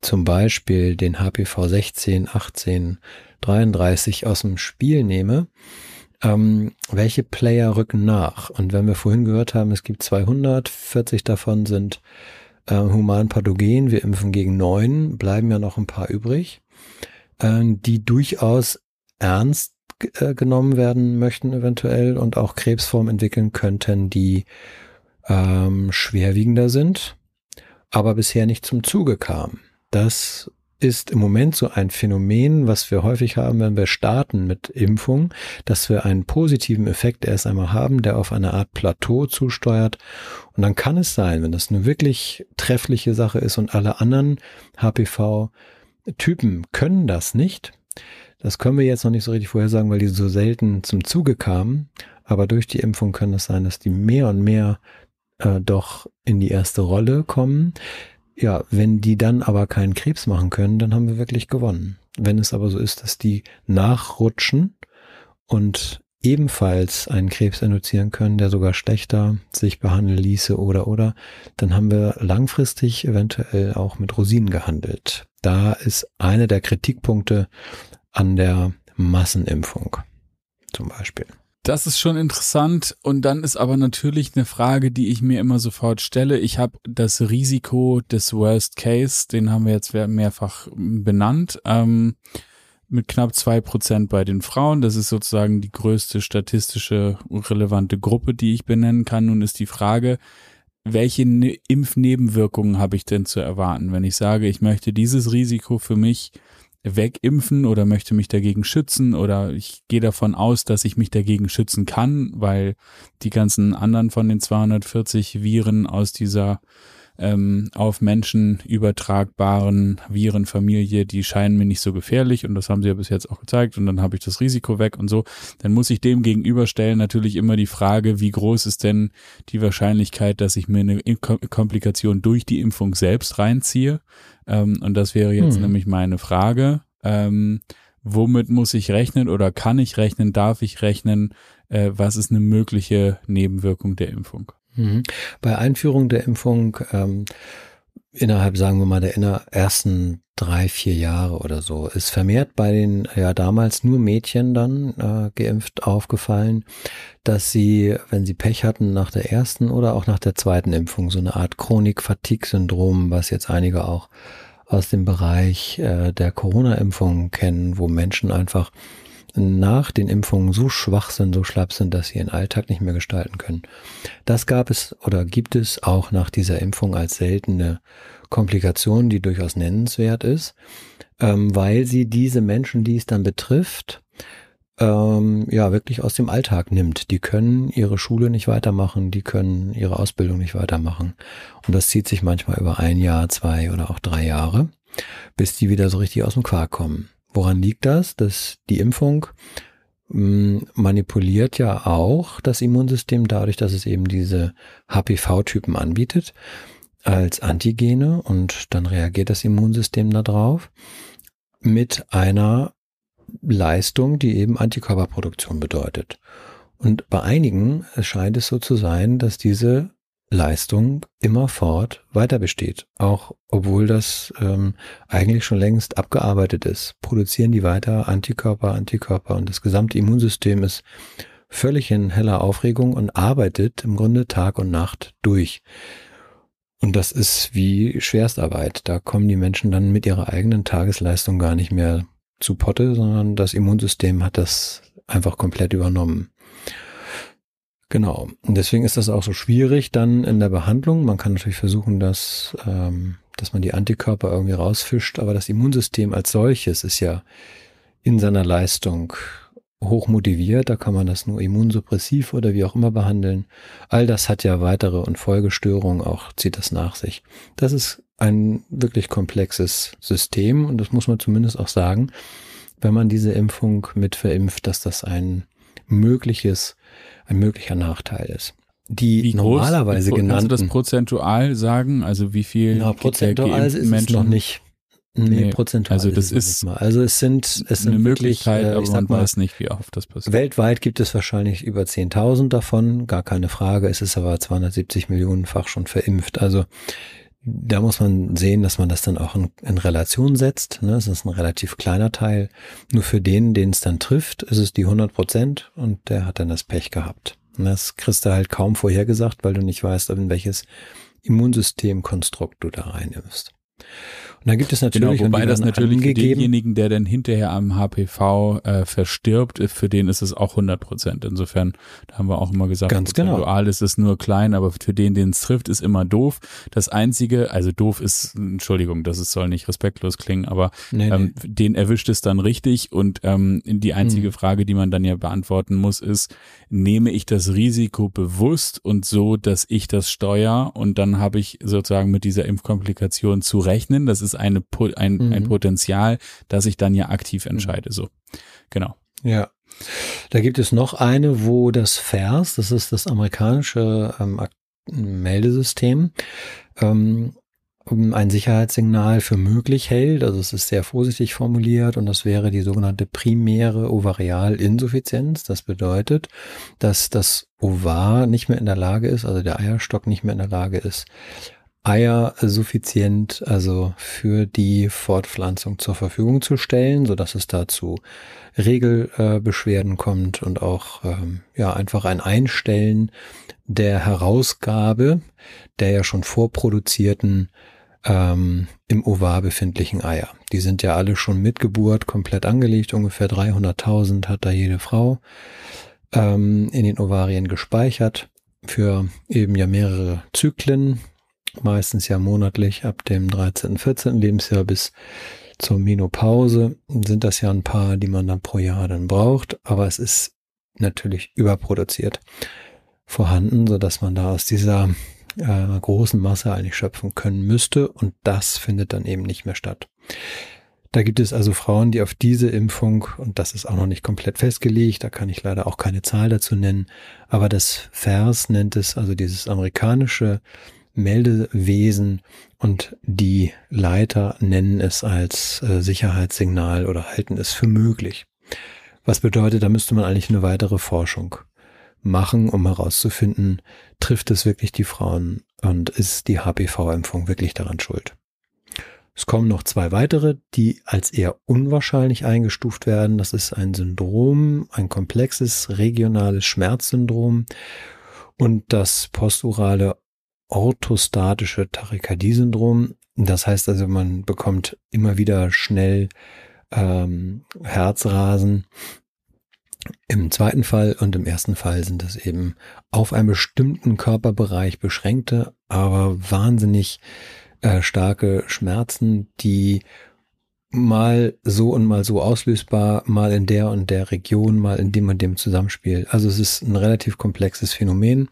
zum Beispiel den HPV 16, 18, 33 aus dem Spiel nehme, ähm, welche Player rücken nach? Und wenn wir vorhin gehört haben, es gibt 200, 40 davon sind äh, humanpathogen, wir impfen gegen neun, bleiben ja noch ein paar übrig, äh, die durchaus ernst äh, genommen werden möchten eventuell und auch Krebsformen entwickeln könnten, die ähm, schwerwiegender sind, aber bisher nicht zum Zuge kamen. Das ist im Moment so ein Phänomen, was wir häufig haben, wenn wir starten mit Impfung, dass wir einen positiven Effekt erst einmal haben, der auf eine Art Plateau zusteuert. Und dann kann es sein, wenn das eine wirklich treffliche Sache ist und alle anderen HPV-Typen können das nicht, das können wir jetzt noch nicht so richtig vorhersagen, weil die so selten zum Zuge kamen. Aber durch die Impfung kann es sein, dass die mehr und mehr äh, doch in die erste Rolle kommen. Ja, wenn die dann aber keinen Krebs machen können, dann haben wir wirklich gewonnen. Wenn es aber so ist, dass die nachrutschen und ebenfalls einen Krebs induzieren können, der sogar schlechter sich behandeln ließe oder oder, dann haben wir langfristig eventuell auch mit Rosinen gehandelt. Da ist einer der Kritikpunkte an der Massenimpfung zum Beispiel. Das ist schon interessant und dann ist aber natürlich eine Frage, die ich mir immer sofort stelle. Ich habe das Risiko des Worst Case, den haben wir jetzt mehrfach benannt, ähm, mit knapp zwei Prozent bei den Frauen. Das ist sozusagen die größte statistische relevante Gruppe, die ich benennen kann. Nun ist die Frage, welche ne-, Impfnebenwirkungen habe ich denn zu erwarten, wenn ich sage, ich möchte dieses Risiko für mich wegimpfen oder möchte mich dagegen schützen oder ich gehe davon aus, dass ich mich dagegen schützen kann, weil die ganzen anderen von den 240 Viren aus dieser ähm, auf Menschen übertragbaren Virenfamilie, die scheinen mir nicht so gefährlich und das haben sie ja bis jetzt auch gezeigt und dann habe ich das Risiko weg und so, dann muss ich dem gegenüberstellen natürlich immer die Frage, wie groß ist denn die Wahrscheinlichkeit, dass ich mir eine Komplikation durch die Impfung selbst reinziehe ähm, und das wäre jetzt hm. nämlich meine Frage. Ähm, womit muss ich rechnen oder kann ich rechnen, darf ich rechnen, äh, was ist eine mögliche Nebenwirkung der Impfung? Mhm. Bei Einführung der Impfung ähm, innerhalb, sagen wir mal, der ersten drei, vier Jahre oder so ist vermehrt bei den ja damals nur Mädchen dann äh, geimpft aufgefallen, dass sie, wenn sie Pech hatten nach der ersten oder auch nach der zweiten Impfung, so eine Art Chronik-Fatigue-Syndrom, was jetzt einige auch aus dem Bereich äh, der Corona-Impfung kennen, wo Menschen einfach nach den Impfungen so schwach sind, so schlapp sind, dass sie ihren Alltag nicht mehr gestalten können. Das gab es oder gibt es auch nach dieser Impfung als seltene Komplikation, die durchaus nennenswert ist, ähm, weil sie diese Menschen, die es dann betrifft, ähm, ja wirklich aus dem Alltag nimmt. Die können ihre Schule nicht weitermachen, die können ihre Ausbildung nicht weitermachen. Und das zieht sich manchmal über ein Jahr, zwei oder auch drei Jahre, bis die wieder so richtig aus dem Quark kommen. Woran liegt das? Dass die Impfung hm, manipuliert ja auch das Immunsystem dadurch, dass es eben diese HPV-Typen anbietet als Antigene und dann reagiert das Immunsystem darauf mit einer Leistung, die eben Antikörperproduktion bedeutet. Und bei einigen scheint es so zu sein, dass diese Leistung immerfort weiter besteht. Auch obwohl das ähm, eigentlich schon längst abgearbeitet ist, produzieren die weiter Antikörper, Antikörper und das gesamte Immunsystem ist völlig in heller Aufregung und arbeitet im Grunde Tag und Nacht durch. Und das ist wie Schwerstarbeit. Da kommen die Menschen dann mit ihrer eigenen Tagesleistung gar nicht mehr zu Potte, sondern das Immunsystem hat das einfach komplett übernommen. Genau. Und deswegen ist das auch so schwierig dann in der Behandlung. Man kann natürlich versuchen, dass, ähm, dass man die Antikörper irgendwie rausfischt, aber das Immunsystem als solches ist ja in seiner Leistung hoch motiviert. Da kann man das nur immunsuppressiv oder wie auch immer behandeln. All das hat ja weitere und Folgestörungen, auch zieht das nach sich. Das ist ein wirklich komplexes System und das muss man zumindest auch sagen, wenn man diese Impfung mit verimpft, dass das ein mögliches ein möglicher Nachteil ist. die Wie groß? normalerweise Kannst genannten. du das prozentual sagen? Also wie viel Na, prozentual ist es Menschen? noch nicht. Nee, Nee, prozentual also das ist mal. Also es sind, es sind eine wirklich, Möglichkeit, äh, aber ich man sag mal, weiß nicht, wie oft das passiert. weltweit gibt es wahrscheinlich über 10.000 davon, gar keine Frage. Es ist aber 270 Millionenfach schon verimpft. Also da muss man sehen, dass man das dann auch in, in Relation setzt. Ne? Es ist ein relativ kleiner Teil. Nur für den, den es dann trifft, ist es die 100 Prozent und der hat dann das Pech gehabt. Und das kriegst du halt kaum vorhergesagt, weil du nicht weißt, in welches Immunsystemkonstrukt du da reinimmst. Und dann gibt es Genau, natürlich, und wobei das natürlich für denjenigen, der dann hinterher am HPV äh, verstirbt, äh, für den ist es auch 100 Prozent. Insofern, da haben wir auch immer gesagt, Ganz genau. prozentual ist es nur klein, aber für den, den es trifft, ist immer doof. Das Einzige, also doof ist, Entschuldigung, das ist, soll nicht respektlos klingen, aber nee, nee. ähm, den erwischt es dann richtig und ähm, die einzige Hm. Frage, die man dann ja beantworten muss, ist, nehme ich das Risiko bewusst und so, dass ich das steuere und dann habe ich sozusagen mit dieser Impfkomplikation zu rechnen. Das ist eine, ein, ein Mhm. Potenzial, dass ich dann ja aktiv entscheide. So, genau. Ja. Da gibt es noch eine, wo das FAIRS, das ist das amerikanische ähm, Meldesystem, ähm, ein Sicherheitssignal für möglich hält. Also es ist sehr vorsichtig formuliert und das wäre die sogenannte primäre Ovarialinsuffizienz. Das bedeutet, dass das Ovar nicht mehr in der Lage ist, also der Eierstock nicht mehr in der Lage ist, Eier suffizient, also für die Fortpflanzung zur Verfügung zu stellen, so dass es dazu Regelbeschwerden äh, kommt und auch ähm, ja einfach ein Einstellen der Herausgabe der ja schon vorproduzierten ähm, im Ovar befindlichen Eier. Die sind ja alle schon mit Geburt komplett angelegt, ungefähr 300.000 hat da jede Frau ähm, in den Ovarien gespeichert für eben ja mehrere Zyklen, meistens ja monatlich ab dem 13., 14. Lebensjahr bis zur Menopause sind das ja ein paar, die man dann pro Jahr dann braucht, aber es ist natürlich überproduziert vorhanden, so dass man da aus dieser äh, großen Masse eigentlich schöpfen können müsste und das findet dann eben nicht mehr statt. Da gibt es also Frauen, die auf diese Impfung, und das ist auch noch nicht komplett festgelegt, da kann ich leider auch keine Zahl dazu nennen, aber das FERS nennt es, also dieses amerikanische Meldewesen und die Leiter nennen es als äh, Sicherheitssignal oder halten es für möglich. Was bedeutet, da müsste man eigentlich eine weitere Forschung machen, um herauszufinden, trifft es wirklich die Frauen und ist die HPV-Impfung wirklich daran schuld. Es kommen noch zwei weitere, die als eher unwahrscheinlich eingestuft werden. Das ist ein Syndrom, ein komplexes regionales Schmerzsyndrom und das posturale orthostatische Tachykardie-Syndrom. Das heißt also, man bekommt immer wieder schnell ähm, Herzrasen im zweiten Fall und im ersten Fall sind es eben auf einen bestimmten Körperbereich beschränkte, aber wahnsinnig äh, starke Schmerzen, die mal so und mal so auslösbar, mal in der und der Region, mal in dem und dem Zusammenspiel. Also es ist ein relativ komplexes Phänomen,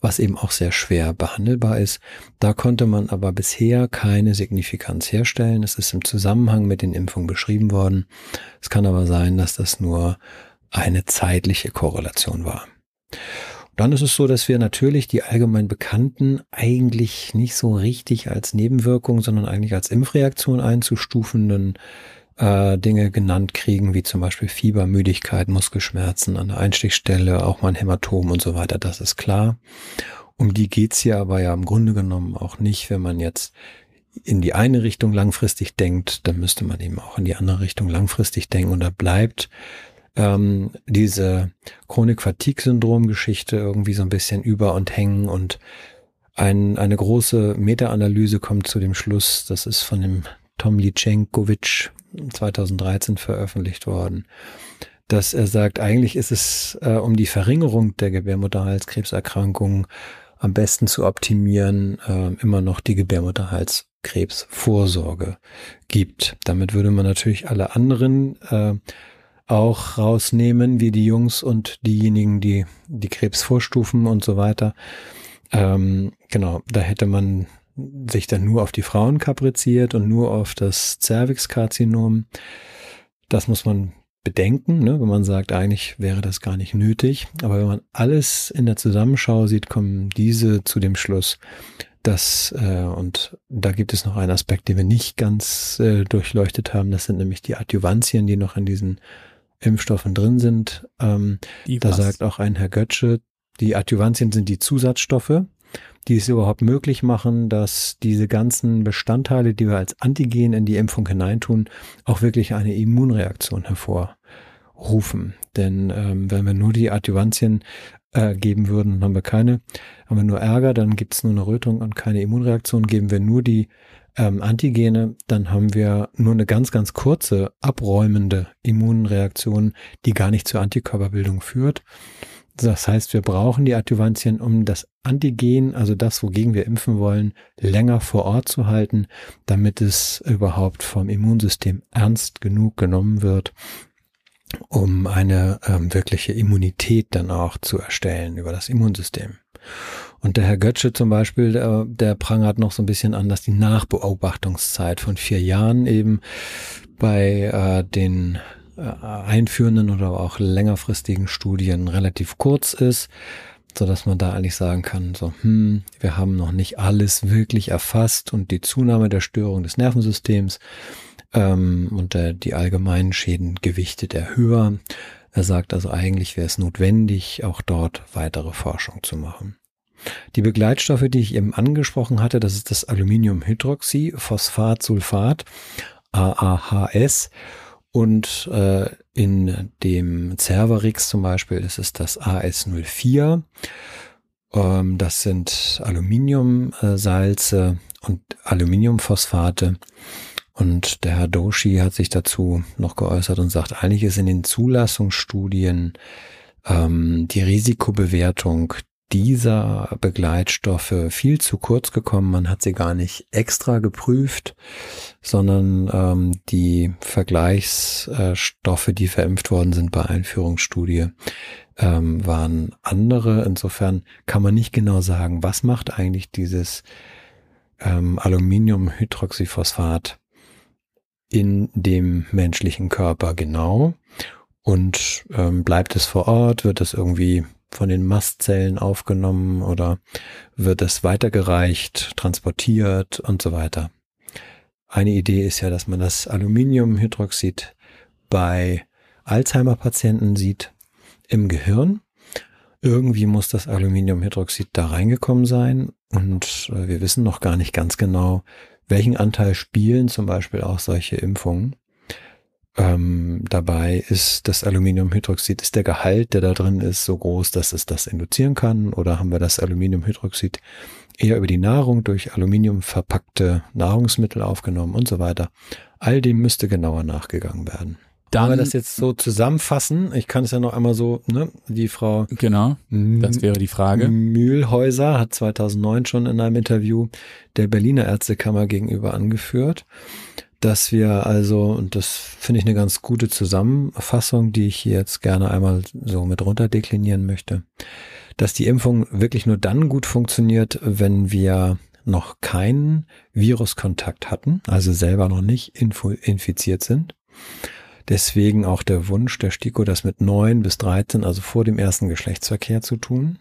was eben auch sehr schwer behandelbar ist. Da konnte man aber bisher keine Signifikanz herstellen. Es ist im Zusammenhang mit den Impfungen beschrieben worden. Es kann aber sein, dass das nur eine zeitliche Korrelation war. Dann ist es so, dass wir natürlich die allgemein bekannten eigentlich nicht so richtig als Nebenwirkung, sondern eigentlich als Impfreaktion einzustufenden äh, Dinge genannt kriegen, wie zum Beispiel Fieber, Müdigkeit, Muskelschmerzen an der Einstichstelle, auch mal ein Hämatom und so weiter. Das ist klar. Um die geht's hier aber ja im Grunde genommen auch nicht, wenn man jetzt in die eine Richtung langfristig denkt, dann müsste man eben auch in die andere Richtung langfristig denken und da bleibt ähm, diese Chronik-Fatigue-Syndrom-Geschichte irgendwie so ein bisschen über und hängen und ein, eine große Meta-Analyse kommt zu dem Schluss, das ist von dem Tom Lichenkovic 2013 veröffentlicht worden, dass er sagt, eigentlich ist es äh, um die Verringerung der Gebärmutterhalskrebserkrankungen am besten zu optimieren, äh, immer noch die Gebärmutterhalskrebsvorsorge gibt. Damit würde man natürlich alle anderen äh, auch rausnehmen, wie die Jungs und diejenigen, die die Krebsvorstufen und so weiter. Ähm, genau, da hätte man sich dann nur auf die Frauen kapriziert und nur auf das Cervixkarzinom. Das muss man Bedenken, ne, wenn man sagt, eigentlich wäre das gar nicht nötig. Aber wenn man alles in der Zusammenschau sieht, kommen diese zu dem Schluss, dass, äh, und da gibt es noch einen Aspekt, den wir nicht ganz äh, durchleuchtet haben, das sind nämlich die Adjuvantien, die noch in diesen Impfstoffen drin sind. Ähm, da sagt auch ein Herr Götze, die Adjuvantien sind die Zusatzstoffe, die es überhaupt möglich machen, dass diese ganzen Bestandteile, die wir als Antigen in die Impfung hineintun, auch wirklich eine Immunreaktion hervorrufen. Denn ähm, wenn wir nur die Adjuvantien äh, geben würden, haben wir keine, haben wir nur Ärger, dann gibt es nur eine Rötung und keine Immunreaktion. Geben wir nur die ähm, Antigene, dann haben wir nur eine ganz, ganz kurze, abräumende Immunreaktion, die gar nicht zur Antikörperbildung führt. Das heißt, wir brauchen die Adjuvantien, um das Antigen, also das, wogegen wir impfen wollen, länger vor Ort zu halten, damit es überhaupt vom Immunsystem ernst genug genommen wird, um eine ähm, wirkliche Immunität dann auch zu erstellen über das Immunsystem. Und der Herr Götze zum Beispiel, der, der prangert noch so ein bisschen an, dass die Nachbeobachtungszeit von vier Jahren eben bei äh, den äh, einführenden oder auch längerfristigen Studien relativ kurz ist, so dass man da eigentlich sagen kann, so, hm, wir haben noch nicht alles wirklich erfasst und die Zunahme der Störung des Nervensystems ähm, und der, die allgemeinen Schäden gewichtet er höher. Er sagt also eigentlich wäre es notwendig, auch dort weitere Forschung zu machen. Die Begleitstoffe, die ich eben angesprochen hatte, das ist das Aluminiumhydroxy, Phosphatsulfat, AAHS und äh, in dem Cervarix zum Beispiel ist es das AS04. Ähm, das sind Aluminiumsalze und Aluminiumphosphate. Und der Herr Doshi hat sich dazu noch geäußert und sagt, eigentlich ist in den Zulassungsstudien ähm, die Risikobewertung dieser Begleitstoffe viel zu kurz gekommen. Man hat sie gar nicht extra geprüft, sondern ähm, die Vergleichsstoffe, die verimpft worden sind bei Einführungsstudie, ähm, waren andere. Insofern kann man nicht genau sagen, was macht eigentlich dieses ähm, Aluminiumhydroxyphosphat in dem menschlichen Körper genau. Und ähm, bleibt es vor Ort? Wird es irgendwie von den Mastzellen aufgenommen oder wird es weitergereicht, transportiert und so weiter. Eine Idee ist ja, dass man das Aluminiumhydroxid bei Alzheimer-Patienten sieht im Gehirn. Irgendwie muss das Aluminiumhydroxid da reingekommen sein und äh, wir wissen noch gar nicht ganz genau, welchen Anteil spielen zum Beispiel auch solche Impfungen. Ähm, dabei ist das Aluminiumhydroxid, ist der Gehalt, der da drin ist, so groß, dass es das induzieren kann? Oder haben wir das Aluminiumhydroxid eher über die Nahrung durch Aluminium verpackte Nahrungsmittel aufgenommen und so weiter? All dem müsste genauer nachgegangen werden. Dann, wir das jetzt so zusammenfassen, ich kann es ja noch einmal so, ne, die Frau. Genau, das wäre die Frage. Mühlhäuser hat 2009 schon in einem Interview der Berliner Ärztekammer gegenüber angeführt, dass wir also, und das finde ich eine ganz gute Zusammenfassung, die ich hier jetzt gerne einmal so mit runter deklinieren möchte, dass die Impfung wirklich nur dann gut funktioniert, wenn wir noch keinen Viruskontakt hatten, also selber noch nicht infiziert sind. Deswegen auch der Wunsch der STIKO, das mit neun bis 13, also vor dem ersten Geschlechtsverkehr zu tun.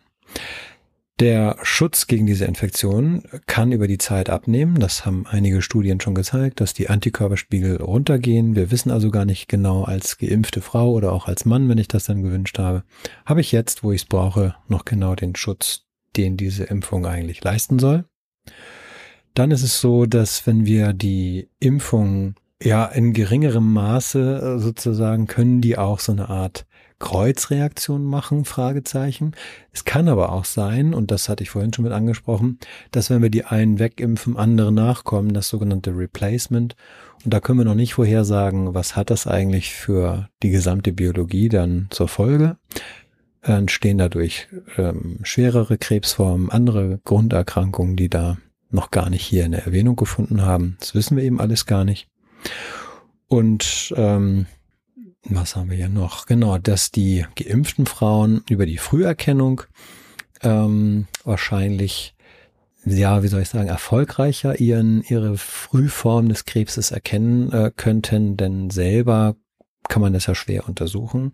Der Schutz gegen diese Infektion kann über die Zeit abnehmen. Das haben einige Studien schon gezeigt, dass die Antikörperspiegel runtergehen. Wir wissen also gar nicht genau als geimpfte Frau oder auch als Mann, wenn ich das dann gewünscht habe, habe ich jetzt, wo ich es brauche, noch genau den Schutz, den diese Impfung eigentlich leisten soll. Dann ist es so, dass wenn wir die Impfung ja in geringerem Maße äh, sozusagen können die auch so eine Art Kreuzreaktion machen? Fragezeichen. Es kann aber auch sein, und das hatte ich vorhin schon mit angesprochen, dass wenn wir die einen wegimpfen, andere nachkommen, das sogenannte Replacement. Und da können wir noch nicht vorhersagen, was hat das eigentlich für die gesamte Biologie dann zur Folge. Entstehen dadurch ähm, schwerere Krebsformen, andere Grunderkrankungen, die da noch gar nicht hier eine Erwähnung gefunden haben. Das wissen wir eben alles gar nicht. Und ähm, was haben wir hier noch? Genau, dass die geimpften Frauen über die Früherkennung ähm, wahrscheinlich, ja, wie soll ich sagen, erfolgreicher ihren, ihre Frühform des Krebses erkennen äh, könnten, denn selber kann man das ja schwer untersuchen.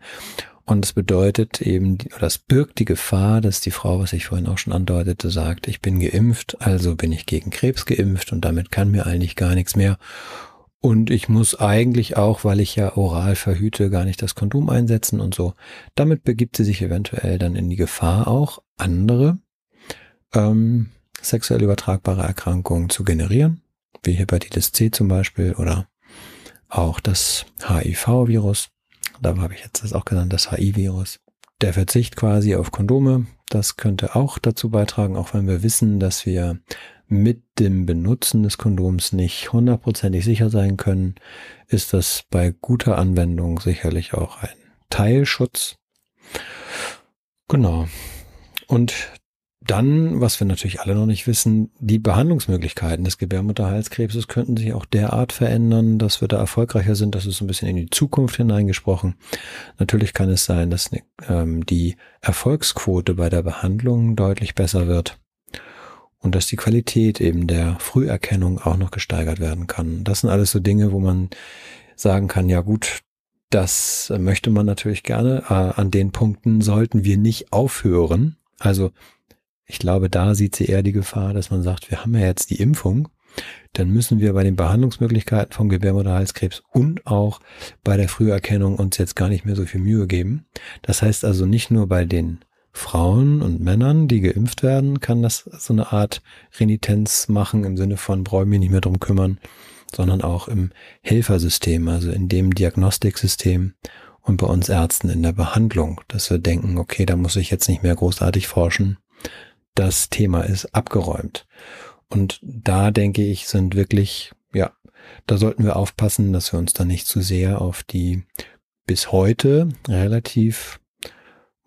Und es bedeutet eben, oder es birgt die Gefahr, dass die Frau, was ich vorhin auch schon andeutete, sagt, ich bin geimpft, also bin ich gegen Krebs geimpft und damit kann mir eigentlich gar nichts mehr. Und ich muss eigentlich auch, weil ich ja oral verhüte, gar nicht das Kondom einsetzen und so. Damit begibt sie sich eventuell dann in die Gefahr auch, andere ähm, sexuell übertragbare Erkrankungen zu generieren, wie Hepatitis C zum Beispiel oder auch das HIV-Virus da habe ich jetzt das auch genannt, das HI-Virus. Der Verzicht quasi auf Kondome, das könnte auch dazu beitragen, auch wenn wir wissen, dass wir mit dem Benutzen des Kondoms nicht hundertprozentig sicher sein können, ist das bei guter Anwendung sicherlich auch ein Teilschutz. Genau. Und dann, was wir natürlich alle noch nicht wissen, die Behandlungsmöglichkeiten des Gebärmutterhalskrebses könnten sich auch derart verändern, dass wir da erfolgreicher sind. Das ist ein bisschen in die Zukunft hineingesprochen. Natürlich kann es sein, dass ähm, die Erfolgsquote bei der Behandlung deutlich besser wird und dass die Qualität eben der Früherkennung auch noch gesteigert werden kann. Das sind alles so Dinge, wo man sagen kann, ja gut, das möchte man natürlich gerne. Äh, an den Punkten sollten wir nicht aufhören. Also ich glaube, da sieht sie eher die Gefahr, dass man sagt, wir haben ja jetzt die Impfung, dann müssen wir bei den Behandlungsmöglichkeiten vom Gebärmutterhalskrebs und auch bei der Früherkennung uns jetzt gar nicht mehr so viel Mühe geben. Das heißt also nicht nur bei den Frauen und Männern, die geimpft werden, kann das so eine Art Renitenz machen im Sinne von brauche mich nicht mehr drum kümmern, sondern auch im Helfersystem, also in dem Diagnostiksystem und bei uns Ärzten in der Behandlung, dass wir denken, okay, da muss ich jetzt nicht mehr großartig forschen, das Thema ist abgeräumt. Und da denke ich, sind wirklich, ja, da sollten wir aufpassen, dass wir uns da nicht zu sehr auf die bis heute relativ,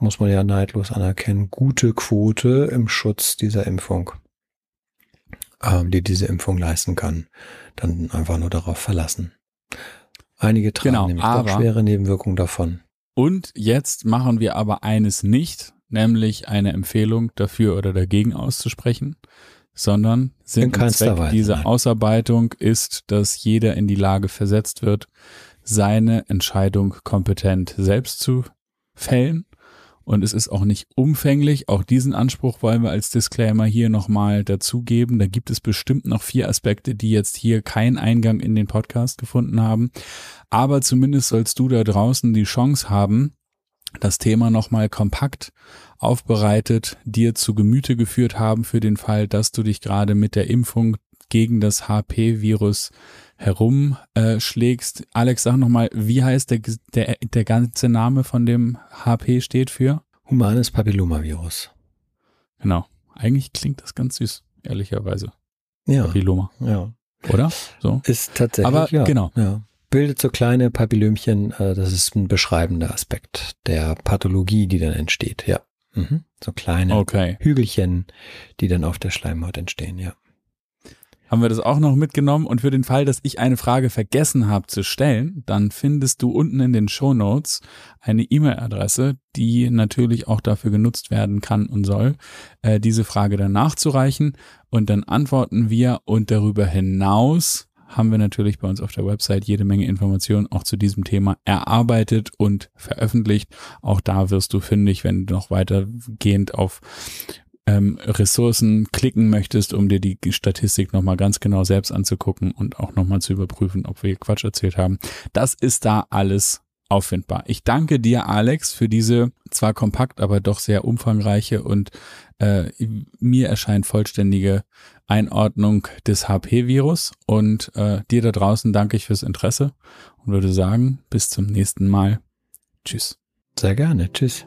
muss man ja neidlos anerkennen, gute Quote im Schutz dieser Impfung, ähm, die diese Impfung leisten kann, dann einfach nur darauf verlassen. Einige tragen genau, nämlich aber, auch schwere Nebenwirkungen davon. Und jetzt machen wir aber eines nicht, nämlich eine Empfehlung dafür oder dagegen auszusprechen, sondern Sinn und Zweck Weise, dieser nein. Ausarbeitung ist, dass jeder in die Lage versetzt wird, seine Entscheidung kompetent selbst zu fällen. Und es ist auch nicht umfänglich. Auch diesen Anspruch wollen wir als Disclaimer hier nochmal dazugeben. Da gibt es bestimmt noch vier Aspekte, die jetzt hier keinen Eingang in den Podcast gefunden haben. Aber zumindest sollst du da draußen die Chance haben, das Thema nochmal kompakt aufbereitet, dir zu Gemüte geführt haben für den Fall, dass du dich gerade mit der Impfung gegen das HP-Virus herumschlägst. Äh, Alex, sag nochmal, wie heißt der, der, der ganze Name von dem HP steht für? Humanes Papillomavirus. Genau. Eigentlich klingt das ganz süß, ehrlicherweise. Ja. Papilloma. Ja. Oder? So. Ist tatsächlich. Aber ja. genau. Ja bildet so kleine Papillömchen, äh, das ist ein beschreibender Aspekt der Pathologie, die dann entsteht, ja. Mhm. So kleine okay. Hügelchen, die dann auf der Schleimhaut entstehen, ja. Haben wir das auch noch mitgenommen und für den Fall, dass ich eine Frage vergessen habe zu stellen, dann findest du unten in den Show Notes eine E-Mail-Adresse, die natürlich auch dafür genutzt werden kann und soll, äh, diese Frage dann nachzureichen und dann antworten wir und darüber hinaus haben wir natürlich bei uns auf der Website jede Menge Informationen auch zu diesem Thema erarbeitet und veröffentlicht. Auch da wirst du fündig, wenn du noch weitergehend auf ähm, Ressourcen klicken möchtest, um dir die Statistik nochmal ganz genau selbst anzugucken und auch nochmal zu überprüfen, ob wir Quatsch erzählt haben. Das ist da alles auffindbar. Ich danke dir, Alex, für diese zwar kompakt, aber doch sehr umfangreiche und äh, mir erscheint vollständige Einordnung des HP-Virus. Und äh, dir da draußen danke ich fürs Interesse und würde sagen, bis zum nächsten Mal. Tschüss. Sehr gerne. Tschüss.